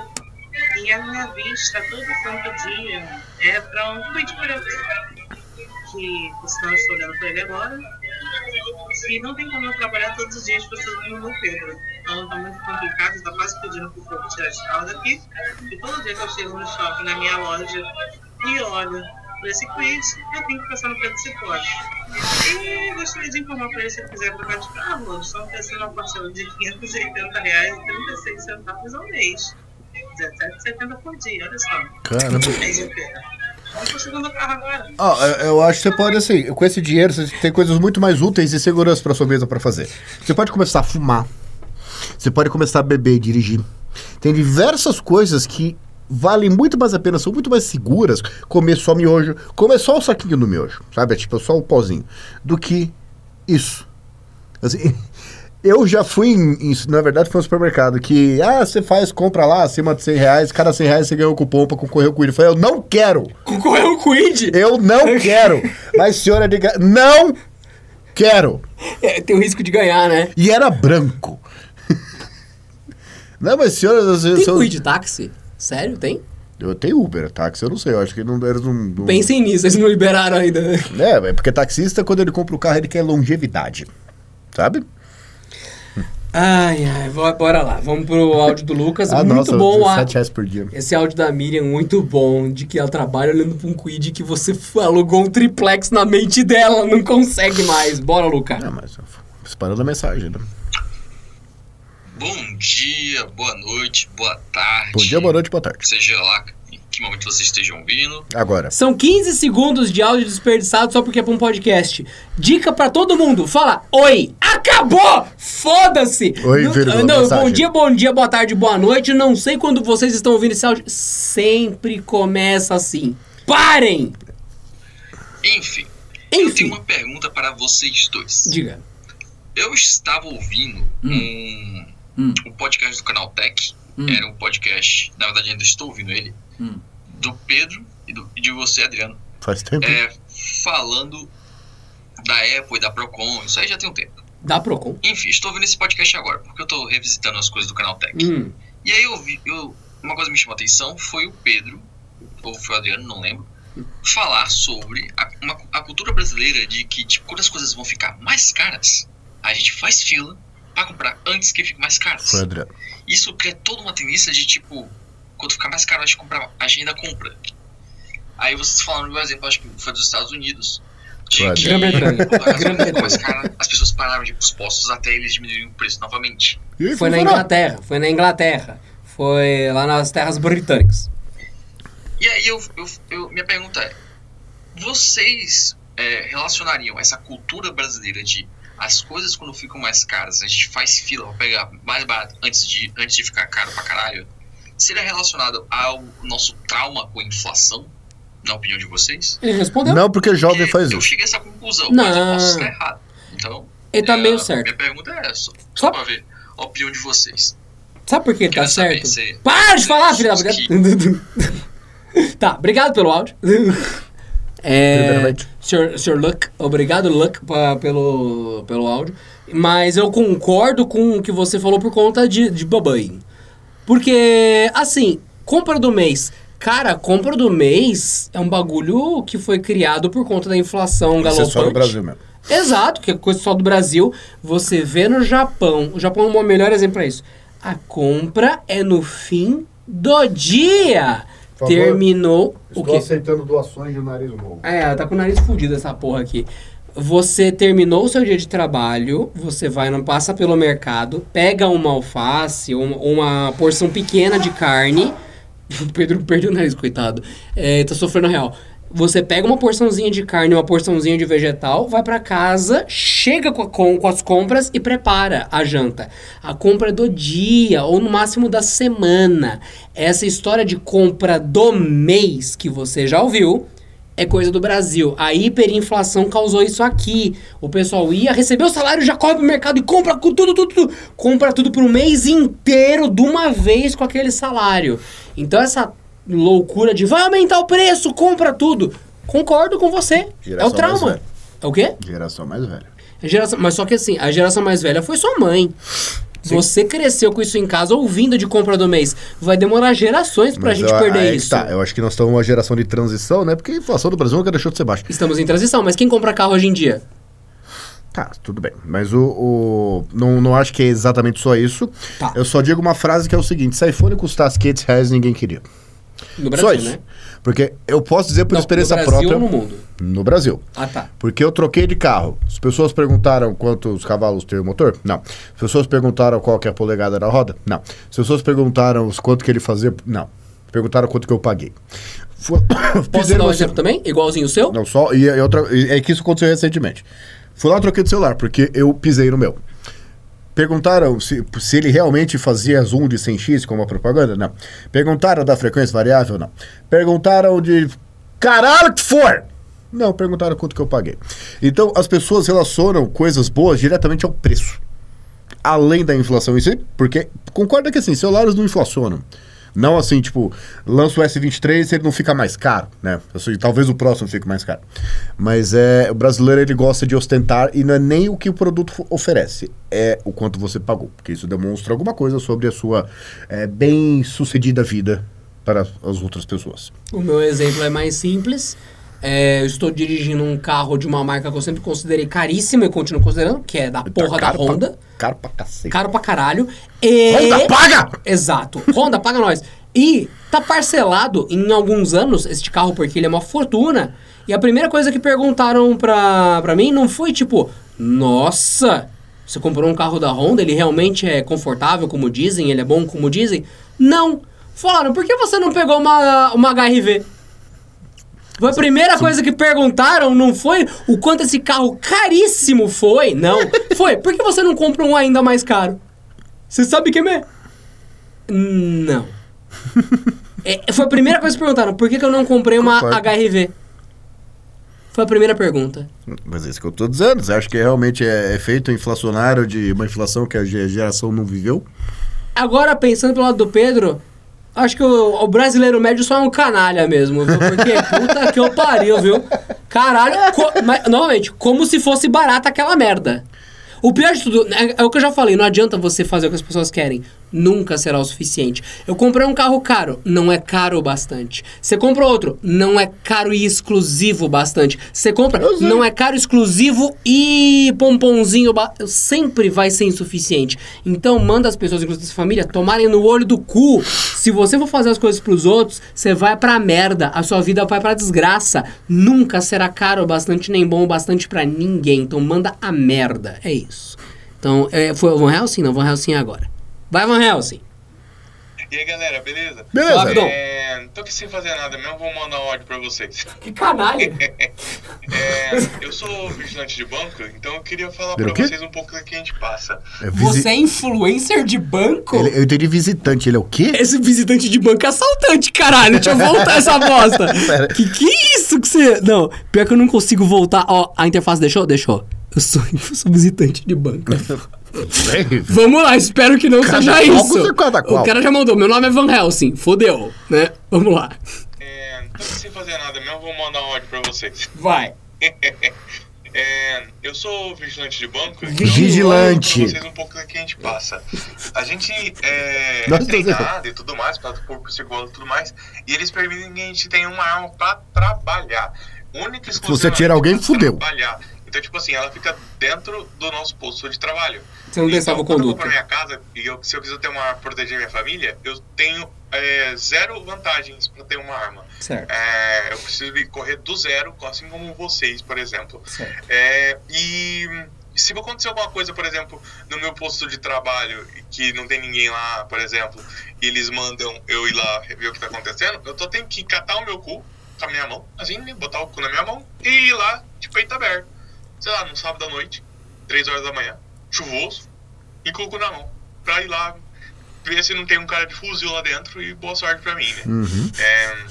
e a minha vista todo santo dia é para um quid branco, que por estou olhando para ele agora, e não tem como eu trabalhar todos os dias precisando do meu Pedro. Então está muito complicado, está quase pedindo para o povo tirar de casa daqui, e todo dia que eu chego no shopping, na minha loja, e olho para esse quiz, eu tenho que passar no Pedro Cipoli. E gostaria de informar para ele se quiser trocar de carro, estão oferecendo uma parcela de 580 reais e 36 centavos ao mês. R$ 17,70 por dia, olha só. Caramba. Mês inteiro. Ó, eu- acho que você pode, assim, com esse dinheiro, você tem coisas muito mais úteis e segurança pra sua mesa pra fazer. Você pode começar a fumar. Você pode começar a beber e dirigir. Tem diversas coisas que valem muito mais a pena, são muito mais seguras comer só miojo, comer só o saquinho do miojo, sabe? É tipo só o pozinho, do que isso. Assim, eu já fui em, em- na verdade foi um supermercado que, ah, você faz compra lá acima de 100 reais, cada 100 reais você ganha um cupom pra concorrer com ele. Eu falei, eu não quero! Concorreu o quid. Eu não quero. Mas senhora de gra- não quero. É, tem o risco de ganhar, né? E era branco. Não, mas senhora, Tem seu- quid táxi? Sério, tem? Eu tenho Uber, táxi eu não sei, eu acho que não, eles não... não... Pensem nisso, eles não liberaram ainda. É, é porque taxista, quando ele compra o carro, ele quer longevidade, sabe? Ai, ai, bora lá. Vamos pro áudio do Lucas. Ah, muito nossa, bom. a- 17 reais por dia. Esse áudio da Miriam, muito bom, de que ela trabalha olhando pra um quid que você alugou um triplex na mente dela, não consegue mais. Bora, Luca. Ah, mas disparando a mensagem, né? Bom dia, boa noite, boa tarde. Bom dia, boa noite, boa tarde. Seja lá que momento vocês estejam ouvindo. Agora. São 15 segundos de áudio desperdiçado só porque é pra um podcast. Dica pra todo mundo. Fala, oi, acabou! Foda-se! Oi, Não- vírgula, não, mensagem. Bom dia, bom dia, boa tarde, boa noite. Não sei quando vocês estão ouvindo esse áudio. Sempre começa assim. Parem! Enfim, eu Enfim, tenho uma pergunta para vocês dois. diga. Eu estava ouvindo um, Hum. um podcast do canal Tech. Hum. Era um podcast, na verdade ainda estou ouvindo ele, Hum. do Pedro e, do- e de você, Adriano, Faz tempo. é, falando da Apple e da Procon. Isso aí já tem um tempo. Dá Procon. Enfim, estou ouvindo esse podcast agora, porque eu estou revisitando as coisas do canal Tech. Hum. E aí eu vi, eu, uma coisa que me chamou a atenção foi o Pedro, ou foi o Adriano, não lembro, falar sobre a, uma- a cultura brasileira de que, tipo, quando as coisas vão ficar mais caras, a gente faz fila pra comprar antes que fique mais caras. Foi, Adriano. Isso cria toda uma tendência de, tipo, quando ficar mais caro a gente, comprar, a gente ainda compra. Aí vocês falaram do exemplo, acho que foi dos Estados Unidos, de que Grã-Bretanha. quando as pessoas pararam de ir pros postos até eles diminuírem o preço novamente. Aí Foi na. Inglaterra. Foi na Inglaterra. Foi lá nas terras britânicas. E aí eu, eu, eu- minha pergunta é, vocês é, relacionariam essa cultura brasileira de as coisas quando ficam mais caras, a gente faz fila pra pegar mais barato antes de, antes de ficar caro pra caralho, seria relacionado ao nosso trauma com inflação, na opinião de vocês? Ele respondeu. Não, porque jovem Porque faz eu isso. cheguei a essa conclusão, mas eu Não. posso estar errado. Então, Ele tá é, meio certo. Minha pergunta é essa, Só- só pra ver a opinião de vocês. Sabe por que ele tá certo? se- Para de falar, filha da puta. Tá, obrigado pelo áudio. É, Primeiramente. senhor, senhor Luck, obrigado, Luck, pa- pelo, pelo áudio. Mas eu concordo com o que você falou por conta de, de babai. Porque, assim, compra do mês. Cara, compra do mês é um bagulho que foi criado por conta da inflação Isso é galopante. só no Brasil mesmo. Exato, que é coisa só do Brasil. Você vê no Japão. O Japão é o melhor exemplo pra isso. A compra é no fim do dia. Favor, Terminou o quê? aceitando doações de nariz novo. É, ela tá com o nariz fudido essa porra aqui. Você terminou o seu dia de trabalho, você vai, não passa pelo mercado, pega uma alface, uma, porção pequena de carne. O Pedro perdeu o nariz, coitado. É, tá sofrendo real. Você pega uma porçãozinha de carne, uma porçãozinha de vegetal, vai pra casa, chega com, com, com as compras e prepara a janta. A compra do dia, ou no máximo da semana. Essa história de compra do mês que você já ouviu, é coisa do Brasil. A hiperinflação causou isso aqui. O pessoal ia receber o salário, já corre pro mercado e compra com tudo, tudo, tudo. Compra tudo pro mês inteiro de uma vez com aquele salário. Então essa loucura de vai aumentar o preço, compra tudo. Concordo com você. é Geração o trauma. É o quê? Geração mais velha. A geração, mas só que assim, a geração mais velha foi sua mãe. Você cresceu com isso em casa, ouvindo de compra do mês. Vai demorar gerações pra Mas gente eu- perder que isso. Tá, eu acho que nós estamos numa geração de transição, né? Porque a inflação do Brasil nunca deixou de ser baixa. Estamos em transição, mas quem compra carro hoje em dia? Tá, tudo bem. Mas o. o- não, não acho que é exatamente só isso. Tá. Eu só digo uma frase que é o seguinte: se iPhone custasse 500 reais, ninguém queria. No Brasil, só isso. né? Porque eu posso dizer por Não, experiência no Brasil própria. ou no mundo? No Brasil. Ah, tá. Porque eu troquei de carro. As pessoas perguntaram quantos cavalos tem o motor? Não. As pessoas perguntaram qual que é a polegada da roda? Não. As pessoas perguntaram quanto que ele fazia? Não. Perguntaram quanto que eu paguei. Posso dar um exemplo também? Igualzinho o seu? Não, só. E, e outra, e é que isso aconteceu recentemente. Fui lá, troquei de celular, porque eu pisei no meu. Perguntaram se, se ele realmente fazia zoom de 100x como a propaganda? Não. Perguntaram da frequência variável? Não. Perguntaram de. Caralho que for! Não, perguntaram quanto que eu paguei. Então, as pessoas relacionam coisas boas diretamente ao preço. Além da inflação em si, porque concorda que assim, celulares não inflacionam. Não assim, tipo, lança o S23 ele não fica mais caro, né? Talvez o próximo fique mais caro. Mas é, o brasileiro ele gosta de ostentar e não é nem o que o produto oferece, é o quanto você pagou. Porque isso demonstra alguma coisa sobre a sua é, bem-sucedida vida para as outras pessoas. O meu exemplo é mais simples. É, eu estou dirigindo um carro de uma marca que eu sempre considerei caríssima e continuo considerando, que é da porra da caro pra- Honda. caro pra cacete. Caro pra caralho. E... Honda, paga! Exato. Honda, paga nós. E tá parcelado em alguns anos este carro, porque ele é uma fortuna. E a primeira coisa que perguntaram pra, pra mim não foi tipo, nossa, você comprou um carro da Honda, ele realmente é confortável, como dizem, ele é bom, como dizem? Não. Falaram, por que você não pegou uma, uma HRV? Foi a primeira coisa que perguntaram, não foi o quanto esse carro caríssimo foi, não. Foi, por que você não compra um ainda mais caro? Você sabe que é? Não. É, foi a primeira coisa que perguntaram, por que, que eu não comprei uma Concordo. HRV? Foi a primeira pergunta. Mas é isso que eu tô dizendo. Você acha que realmente é efeito inflacionário de uma inflação que a ge- geração não viveu? Agora, pensando pelo lado do Pedro, acho que o, o brasileiro médio só é um canalha mesmo, viu? Porque puta que eu pariu, viu? Caralho, co- mas, novamente, como se fosse barata aquela merda. O pior de tudo, é, é o que eu já falei, não adianta você fazer o que as pessoas querem. Nunca será o suficiente. Eu comprei um carro caro, não é caro o bastante. Você compra outro, não é caro e exclusivo o bastante. Você compra, não é caro, exclusivo e pomponzinho, sempre vai ser insuficiente. Então manda as pessoas, inclusive da sua família, tomarem no olho do cu. Se você for fazer as coisas pros outros, você vai pra merda, a sua vida vai pra desgraça. Nunca será caro o bastante, nem bom o bastante pra ninguém. Então manda a merda, é isso. Então, é, foi o Van Helsing? Não, Van Helsing é agora. Vai, Van Helsing. E aí, galera, beleza? Beleza. É, tô aqui sem fazer nada mesmo, vou mandar um áudio pra vocês. Que canalha. É, eu sou vigilante de banco, então eu queria falar Pelo pra quê? vocês um pouco do que a gente passa. É visi- Você é influencer de banco? Ele- eu entendi visitante. Ele é o quê? Esse visitante de banco é assaltante, caralho. Deixa eu voltar essa bosta. que que é isso que você... Não, pior que eu não consigo voltar. Ó, a interface deixou? Deixou. Eu sou, eu sou visitante de banco. Vamos lá, espero que não Cada seja qual isso. O cara já mandou, meu nome é Van Helsing. Fodeu, né? Vamos lá. É, tô aqui sem fazer nada mesmo, vou mandar um áudio pra vocês. Vai. É, eu sou vigilante de banco, então Vigilante. eu vou vocês um pouco do que a gente passa. A gente é, treinado e tudo mais, para o corpo seguro e tudo mais, e eles permitem que a gente tenha uma arma pra trabalhar. Única Se você tira alguém, pra fudeu. Trabalhar. Então, tipo assim, ela fica dentro do nosso posto de trabalho. Você não tem Então, quando eu vou salvo-conduto. pra minha casa e eu- se eu quiser ter uma arma pra proteger minha família, eu tenho é, zero vantagens pra ter uma arma. Certo. É, eu preciso correr do zero, assim como vocês, por exemplo. Certo. É, e se acontecer alguma coisa, por exemplo, no meu posto de trabalho, que não tem ninguém lá, por exemplo, e eles mandam eu ir lá ver o que tá acontecendo, eu tô tendo que catar o meu cu com a minha mão, assim, botar o cu na minha mão e ir lá de peito aberto. Sei lá, no sábado à noite, 3 horas da manhã, chuvoso, e cu na mão, pra ir lá ver se não tem um cara de fuzil lá dentro e boa sorte pra mim, né? Uhum. É,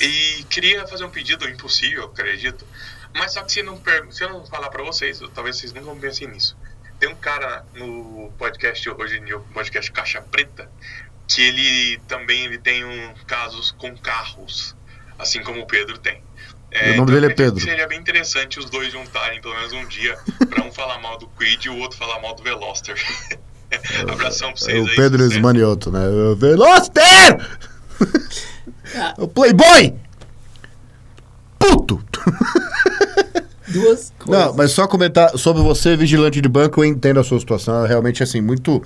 e queria fazer um pedido impossível, acredito. Mas só que se não, per- se eu não falar pra vocês, talvez vocês nunca pensem nisso. Tem um cara no podcast hoje em dia, o podcast Caixa Preta, que ele também ele tem um, casos com carros, assim como o Pedro tem. E o nome dele é Pedro. que Seria bem interessante os dois juntarem pelo menos um dia pra um falar mal do Quid e o outro falar mal do Veloster. Abração pra É vocês o aí. Pedro. Esmanioto, né? O Veloster! o Playboy! Puto! Duas coisas. Não, mas só comentar sobre você, vigilante de banco, eu entendo a sua situação. É realmente, assim, muito.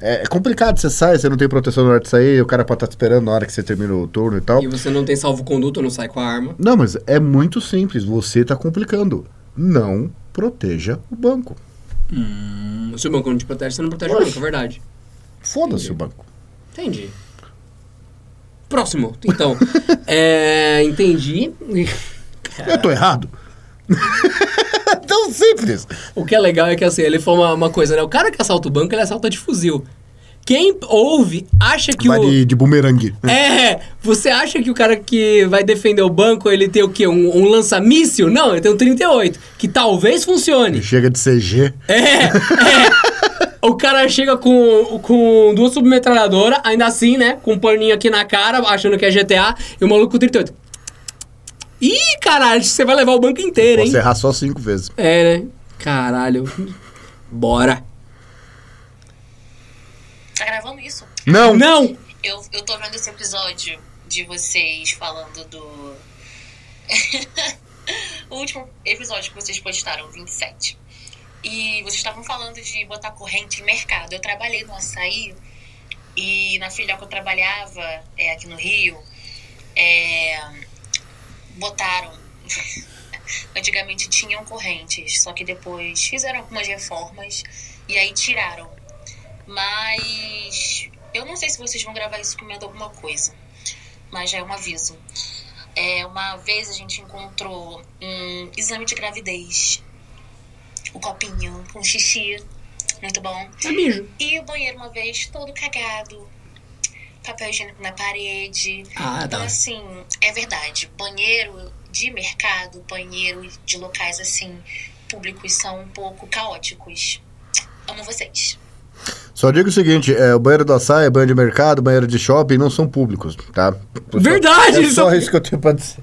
É, é complicado. Você sai, você não tem proteção na hora de sair, o cara pode estar te esperando na hora que você termina o turno e tal. E você não tem salvo-conduto, não sai com a arma. Não, mas é muito simples. Você tá complicando. Não proteja o banco. Hum, se o banco não te protege, você não protege o Oxe. banco, é verdade. Foda-se o banco. Entendi. Próximo. Então, é, entendi. Eu tô errado? Tão simples. O que é legal é que assim, ele falou uma, uma coisa, né? O cara que assalta o banco, ele assalta de fuzil. Quem ouve acha que Vai o. de, de bumerangue. É, você acha que o cara que vai defender o banco, ele tem o quê? Um, um lança-míssil? Não, ele tem um 38, que talvez funcione. Chega de CG. É, é. O cara chega com, com duas submetralhadoras, ainda assim, né? Com um paninho aqui na cara, achando que é GTA, e o maluco com 38. Ih, caralho, você vai levar o banco inteiro, hein? Posso errar só cinco vezes. É, né? Caralho. Bora. Tá gravando isso? Não! Não! Eu, eu tô vendo esse episódio de vocês falando do. o último episódio que vocês postaram, 27. E vocês estavam falando de botar corrente em mercado. Eu trabalhei no açaí e na filial que eu trabalhava, é, aqui no Rio, é, botaram. Antigamente tinham correntes, só que depois fizeram algumas reformas e aí tiraram. Mas eu não sei se vocês vão gravar isso comendo alguma coisa, mas já é um aviso. É, uma vez a gente encontrou um exame de gravidez, o copinho com xixi, muito bom. É mijo. E o banheiro uma vez todo cagado, papel higiênico na parede. Ah, Então, tá. assim, é verdade. Banheiro de mercado, banheiro de locais assim, públicos são um pouco caóticos. Amo vocês. Só digo o seguinte, é, o banheiro do açaí, banheiro de mercado, banheiro de shopping não são públicos, tá? Verdade, É só são- isso que eu tenho pra dizer.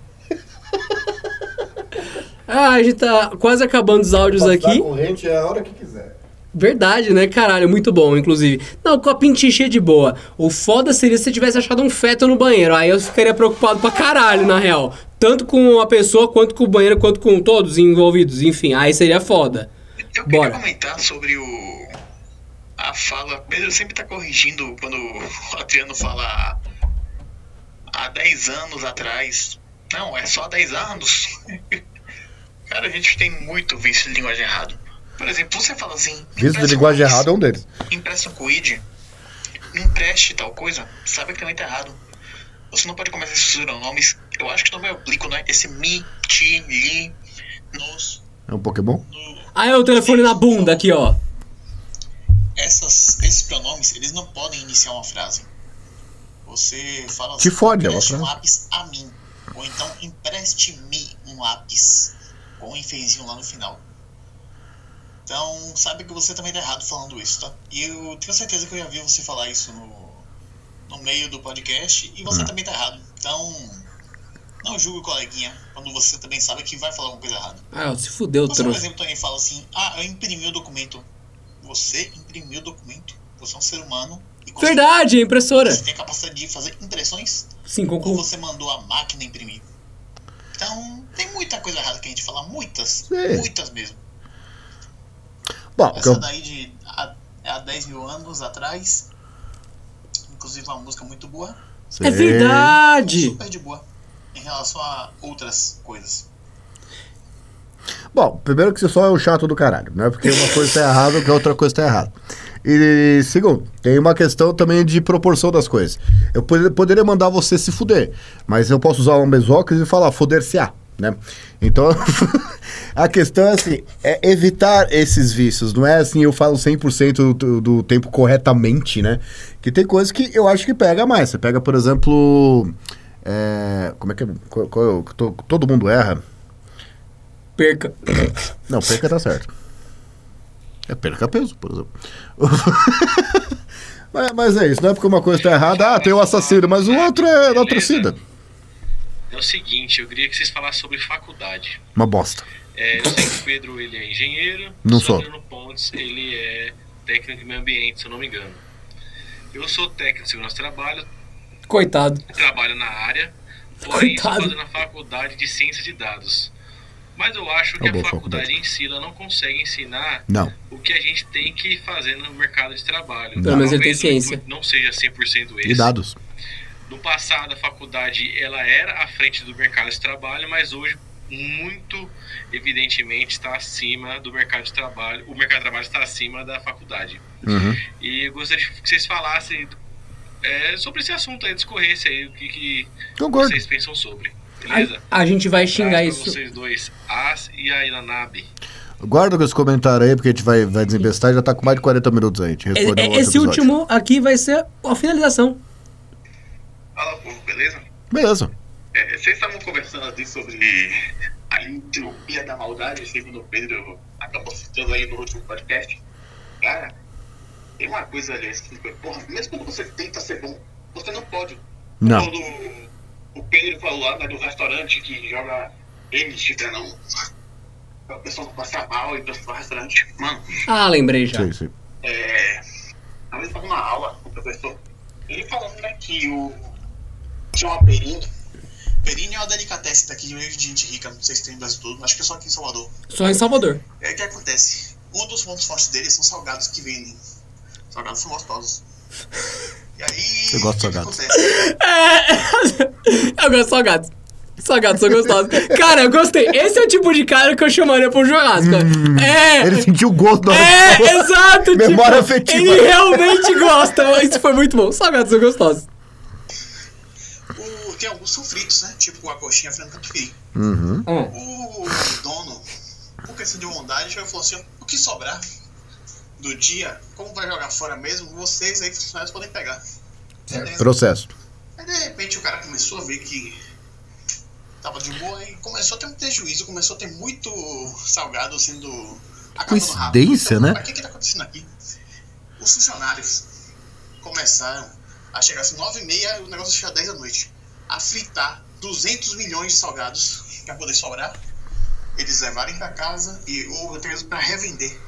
Ah, a gente tá quase acabando os áudios aqui. corrente é a hora que quiser. Verdade, né? Caralho, muito bom, inclusive. Não, copinho de xixi é de boa. O foda seria se você tivesse achado um feto no banheiro. Aí eu ficaria preocupado pra caralho, na real. Tanto com a pessoa, quanto com o banheiro, quanto com todos envolvidos. Enfim, aí seria foda. Eu queria Bora. comentar sobre o. A fala. Pedro sempre tá corrigindo quando o Adriano fala há 10 anos atrás. Não, é só 10 anos. Cara, a gente tem muito vício de linguagem errado. Por exemplo, você fala assim. Vício de linguagem um- errada é um deles. Empresta um quid. Empreste tal coisa. Sabe que também tá errado. Você não pode começar a censurar nomes. Eu acho que não é oblíquo, né? Esse mi, ti, li, nos, É um Pokémon? Aí o telefone na bunda aqui, ó. essas, esses pronomes, eles não podem iniciar uma frase. Você fala Te fode, é empreste um frase. lápis a mim. Ou então, empreste-me um lápis. Com um enfezinho lá no final. Então, sabe que você também tá errado falando isso, tá? E eu tenho certeza que eu já vi você falar isso no, no meio do podcast. E Hum. você também tá errado. Então, não julgue o coleguinha quando você também sabe que vai falar alguma coisa errada. Ah, se fudeu, Você, por exemplo, também fala assim: Ah, eu imprimi o documento. Você imprimiu o documento. Você é um ser humano. E Verdade, a impressora. Você tem a capacidade de fazer impressões? Sim, Ou concordo. você mandou a máquina imprimir? Então, tem muita coisa errada que a gente fala. Muitas. Sim. Muitas mesmo. Bom, que Essa eu- daí de há, há 10 mil anos atrás. Inclusive, uma música muito boa. É verdade. Super de boa. Em relação a outras coisas. Bom, primeiro que você só é o chato do caralho, não é porque uma coisa tá errada que a outra coisa tá errada. E segundo, tem uma questão também de proporção das coisas. Eu pod- poderia mandar você se fuder, mas eu posso usar um mesóclise e falar foder-se-á, né? Então, a questão é assim, é evitar esses vícios, não é assim eu falo 100% do, do tempo corretamente, né? Que tem coisas que eu acho que pega mais. Você pega, por exemplo, é, como é que é? Qual- qual- to- todo mundo erra. Perca. Não, perca tá certo. É perca peso, por exemplo. mas, mas é isso, não é porque uma coisa tá errada, ah, tem o assassino, mas o outro é da torcida. É o seguinte, eu queria que vocês falassem sobre faculdade. Uma bosta. É, eu sei que o Pedro ele é engenheiro, Não o sou. Adriano Pontes ele é técnico de meio ambiente, se eu não me engano. Eu sou técnico de segurança do trabalho, Coitado. trabalho na área, porém estou Coitado. fazendo a faculdade de ciência de dados. Mas eu acho que É a faculdade, faculdade. em si ela não consegue ensinar Não. o que a gente tem que fazer no mercado de trabalho. Pelo menos ele tem ciência. Não seja 100% esse. E dados. No passado, a faculdade ela era à frente do mercado de trabalho, mas hoje, muito evidentemente, está acima do mercado de trabalho. O mercado de trabalho está acima da faculdade. Uhum. E eu gostaria que vocês falassem é, sobre esse assunto aí, discorresse aí, o que, que vocês pensam sobre. Beleza? A, a gente vai xingar isso. vocês dois, As e a Ilanabe. Guarda com esse comentário aí, porque a gente vai, vai desembestar, já tá com mais de 40 minutos aí. A gente É- é- Esse episódio. último aqui vai ser a finalização. Beleza? Beleza. É, vocês estavam conversando ali sobre a entropia da maldade, segundo o Pedro acabou citando aí no último podcast. Cara, tem uma coisa ali, assim, que, porra, mesmo quando você tenta ser bom, você não pode. Não. Quando o Pedro falou lá né, do restaurante que joga eles de não. A pessoa não passa mal e do restaurante. Mano, Ah, lembrei já. Sim, sim. é, uma vez eu tava numa aula com o professor, ele falando né, que o chama Perini. Perini é uma delicatessen daqui de meio de gente rica, não sei se tem no Brasil todo, acho que é só aqui em Salvador. Só em Salvador. É o que acontece. Um dos pontos fortes deles são salgados que vendem. Salgados são gostosos. E aí. Eu gosto de salgados. acontece? É. eu gosto de salgados. Salgados são gostosos. Cara, eu gostei. Esse é o tipo de cara que eu chamaria pra um churrasco. é. Ele sentiu o gosto da É, exato. Memória tipo, afetiva. Ele realmente gosta. Isso foi muito bom. Salgados são gostosos. Tem alguns são fritos, né? Tipo a coxinha frango catupiry. Uhum. O dono, por questão de bondade, chegou e falou assim: ó, o que sobrar do dia, como vai jogar fora mesmo, vocês aí, funcionários, podem pegar. Beleza. Processo. Aí de repente o cara começou a ver que tava de boa e começou a ter um prejuízo, começou a ter muito salgado sendo. Coincidência, Então, né? Mas o que que tá acontecendo aqui? Os funcionários começaram a chegar às 9 e meia e o negócio chega às 10 da noite. A fritar 200 milhões de salgados pra poder sobrar. Eles levarem pra casa e ou até mesmo pra revender.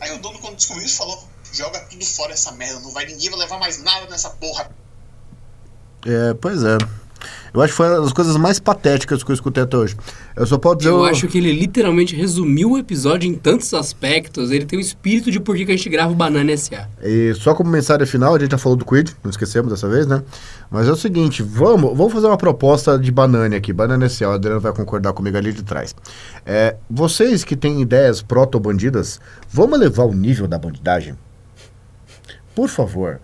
Aí o dono, quando descobriu isso, falou: joga tudo fora essa merda, não vai ninguém vai levar mais nada nessa porra. É, pois é. Eu acho que foi uma das coisas mais patéticas que eu escutei até hoje. Eu só posso dizer. Eu o- acho que ele literalmente resumiu o episódio em tantos aspectos. Ele tem o espírito de por que a gente grava o Banana SA. E só como mensagem final, a gente já falou do Quid, não esquecemos dessa vez, né? Mas é o seguinte, vamos, vamos fazer uma proposta de banana aqui. Banana esse, o Adriano vai concordar comigo ali de trás. É, vocês que têm ideias proto-bandidas, vamos elevar o nível da bandidagem? Por favor.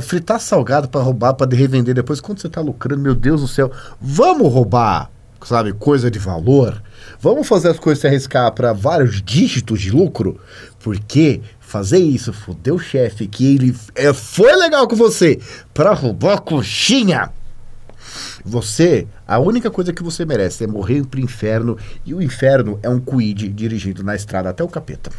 Fritar salgado pra roubar, pra revender depois, quando você tá lucrando, meu Deus do céu. Vamos roubar, sabe, coisa de valor? Vamos fazer as coisas se arriscar pra vários dígitos de lucro? Porque fazer isso fodeu o chefe, que ele é, foi legal com você, pra roubar coxinha. Você, a única coisa que você merece é morrer pro inferno, e o inferno é um quid dirigido na estrada até o capeta.